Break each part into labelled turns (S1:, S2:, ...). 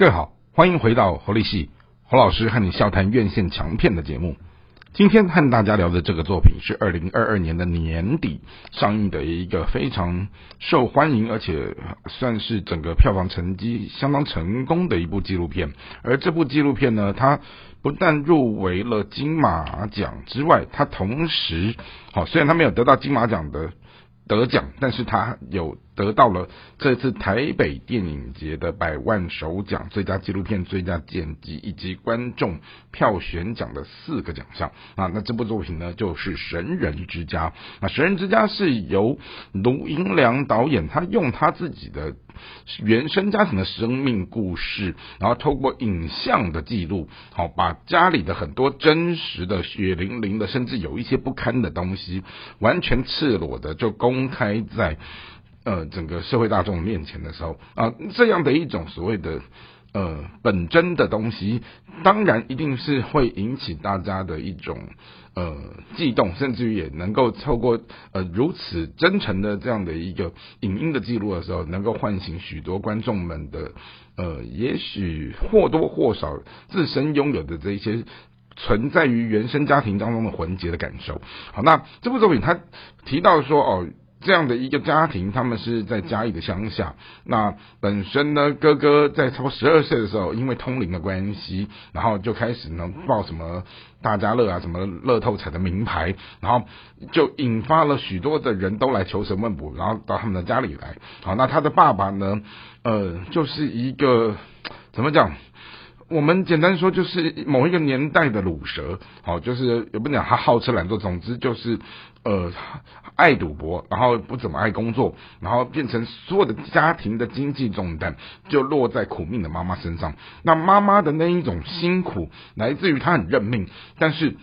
S1: 各位好，欢迎回到侯立系侯老师和你笑谈院线强片的节目。今天和大家聊的这个作品是二零二二年的年底上映的一个非常受欢迎，而且算是整个票房成绩相当成功的一部纪录片。而这部纪录片呢，它不但入围了金马奖之外，它同时，好，虽然它没有得到金马奖的。得奖，但是他有得到了这次台北电影节的百万首奖、最佳纪录片、最佳剪辑以及观众票选奖的四个奖项啊。那这部作品呢，就是《神人之家》啊，《神人之家》是由卢银良导演，他用他自己的。原生家庭的生命故事，然后透过影像的记录，好把家里的很多真实的血淋淋的，甚至有一些不堪的东西，完全赤裸的就公开在呃整个社会大众面前的时候啊，这样的一种所谓的。呃，本真的东西，当然一定是会引起大家的一种呃悸动，甚至于也能够透过呃如此真诚的这样的一个影音的记录的时候，能够唤醒许多观众们的呃，也许或多或少自身拥有的这一些存在于原生家庭当中的魂结的感受。好，那这部作品他提到说哦。这样的一个家庭，他们是在嘉义的乡下。那本身呢，哥哥在超十二岁的时候，因为通灵的关系，然后就开始呢报什么大家乐啊，什么乐透彩的名牌，然后就引发了许多的人都来求神问卜，然后到他们的家里来。好，那他的爸爸呢，呃，就是一个怎么讲？我们简单说，就是某一个年代的卤蛇，好，就是也不讲他好吃懒做，总之就是呃爱赌博，然后不怎么爱工作，然后变成所有的家庭的经济重担就落在苦命的妈妈身上。那妈妈的那一种辛苦，来自于她很认命，但是。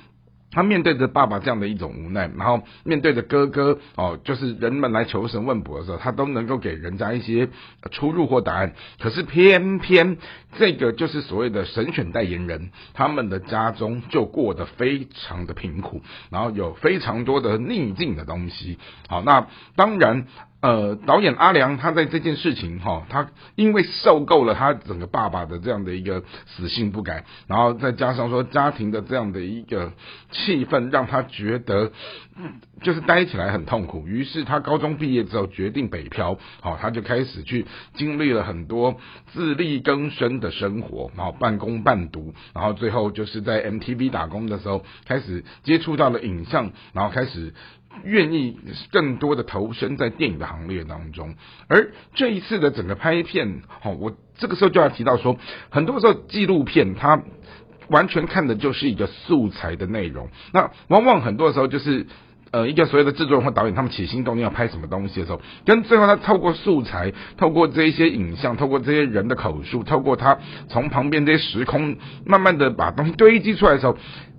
S1: 他面对着爸爸这样的一种无奈，然后面对着哥哥哦，就是人们来求神问卜的时候，他都能够给人家一些出入或答案。可是偏偏这个就是所谓的神选代言人，他们的家中就过得非常的贫苦，然后有非常多的逆境的东西。好，那当然。呃，导演阿良他在这件事情哈，他因为受够了他整个爸爸的这样的一个死性不改，然后再加上说家庭的这样的一个气氛，让他觉得就是待起来很痛苦。于是他高中毕业之后决定北漂，好，他就开始去经历了很多自力更生的生活，然后半工半读，然后最后就是在 MTV 打工的时候开始接触到了影像，然后开始。愿意更多的投身在电影的行列当中，而这一次的整个拍片，好，我这个时候就要提到说，很多时候纪录片它完全看的就是一个素材的内容，那往往很多时候就是呃一个所谓的制作人或导演他们起心动念要拍什么东西的时候，跟最后他透过素材，透过这一些影像，透过这些人的口述，透过他从旁边这些时空慢慢的把东西堆积出来的时候。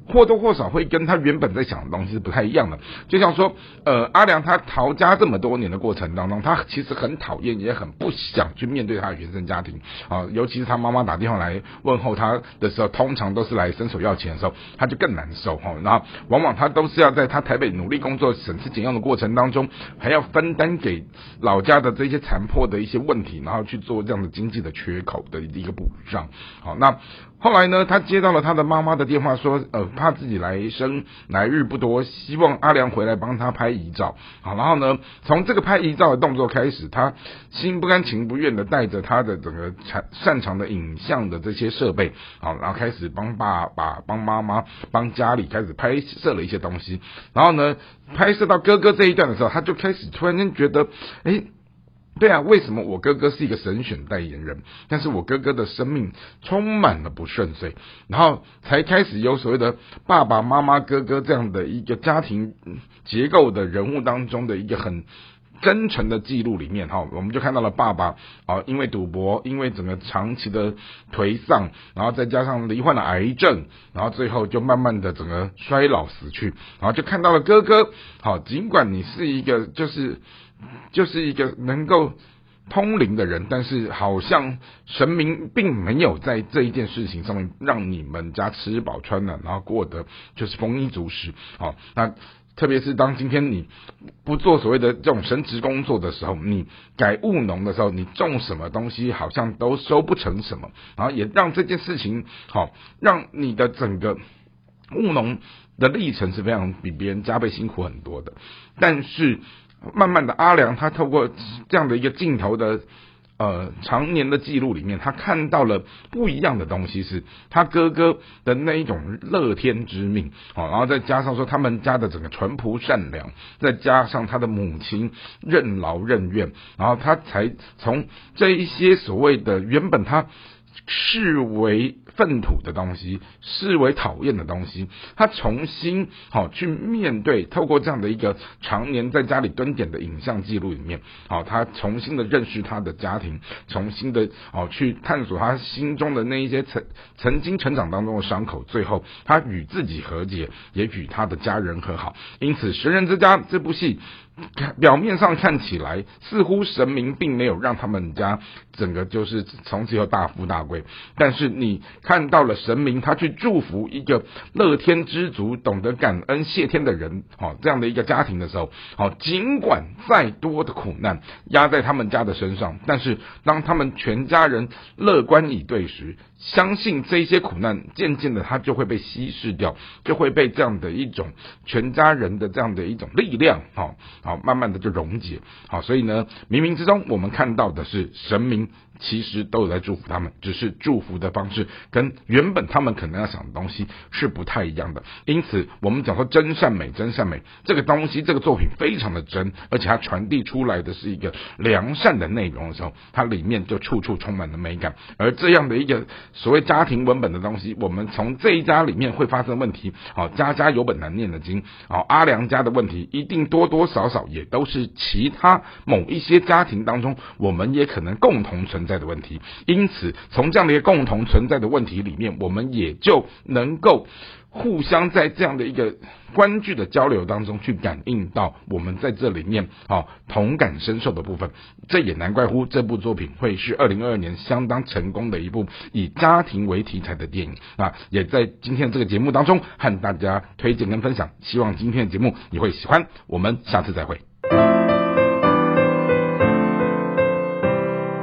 S1: 或多或少会跟他原本在想的东西是不太一样的，就像说，呃，阿良他逃家这么多年的过程当中，他其实很讨厌，也很不想去面对他的原生家庭啊，尤其是他妈妈打电话来问候他的时候，通常都是来伸手要钱的时候，他就更难受哈。然后往往他都是要在他台北努力工作、省吃俭用的过程当中，还要分担给老家的这些残破的一些问题，然后去做这样的经济的缺口的一个补上。好，那。后来呢，他接到了他的妈妈的电话，说，呃，怕自己来生来日不多，希望阿良回来帮他拍遗照。好，然后呢，从这个拍遗照的动作开始，他心不甘情不愿的带着他的整个擅擅长的影像的这些设备，好，然后开始帮爸爸、帮妈妈、帮家里开始拍摄了一些东西。然后呢，拍摄到哥哥这一段的时候，他就开始突然间觉得，哎。对啊，为什么我哥哥是一个神选代言人，但是我哥哥的生命充满了不顺遂，然后才开始有所谓的爸爸妈妈、哥哥这样的一个家庭结构的人物当中的一个很真诚的记录里面，哈，我们就看到了爸爸啊，因为赌博，因为整个长期的颓丧，然后再加上罹患了癌症，然后最后就慢慢的整个衰老死去，然后就看到了哥哥，好，尽管你是一个就是。就是一个能够通灵的人，但是好像神明并没有在这一件事情上面让你们家吃饱穿暖，然后过得就是丰衣足食。好，那特别是当今天你不做所谓的这种神职工作的时候，你改务农的时候，你种什么东西好像都收不成什么，然后也让这件事情好，让你的整个 务农的历程是非常比别人加倍辛苦很多的。但是慢慢的，阿良他透过这样的一个镜头的。呃，常年的记录里面，他看到了不一样的东西，是他哥哥的那一种乐天之命，好，然后再加上说他们家的整个淳朴善良，再加上他的母亲任劳任怨，然后他才从这一些所谓的原本他。视为粪土的东西，视为讨厌的东西，他重新好去面对，透过这样的一个常年在家里蹲点的影像记录里面，好，他重新的认识他的家庭，重新的哦去探索他心中的那一些曾曾经成长当中的伤口，最后他与自己和解，也与他的家人和好。因此，《神人之家》这部戏。表面上看起来，似乎神明并没有让他们家整个就是从此以后大富大。但是你看到了神明，他去祝福一个乐天知足、懂得感恩谢天的人，哦，这样的一个家庭的时候，哦，尽管再多的苦难压在他们家的身上，但是当他们全家人乐观以对时，相信这些苦难渐渐的他就会被稀释掉，就会被这样的一种全家人的这样的一种力量，哦。好，慢慢的就溶解。好，所以呢，冥冥之中，我们看到的是神明。其实都有在祝福他们，只是祝福的方式跟原本他们可能要想的东西是不太一样的。因此，我们讲说真善美，真善美这个东西，这个作品非常的真，而且它传递出来的是一个良善的内容的时候，它里面就处处充满了美感。而这样的一个所谓家庭文本的东西，我们从这一家里面会发生问题，好，家家有本难念的经，好，阿良家的问题一定多多少少也都是其他某一些家庭当中，我们也可能共同存。在的问题，因此从这样的一个共同存在的问题里面，我们也就能够互相在这样的一个关注的交流当中去感应到我们在这里面啊同感深受的部分。这也难怪乎这部作品会是二零二二年相当成功的一部以家庭为题材的电影啊！也在今天这个节目当中和大家推荐跟分享，希望今天的节目你会喜欢。我们下次再会。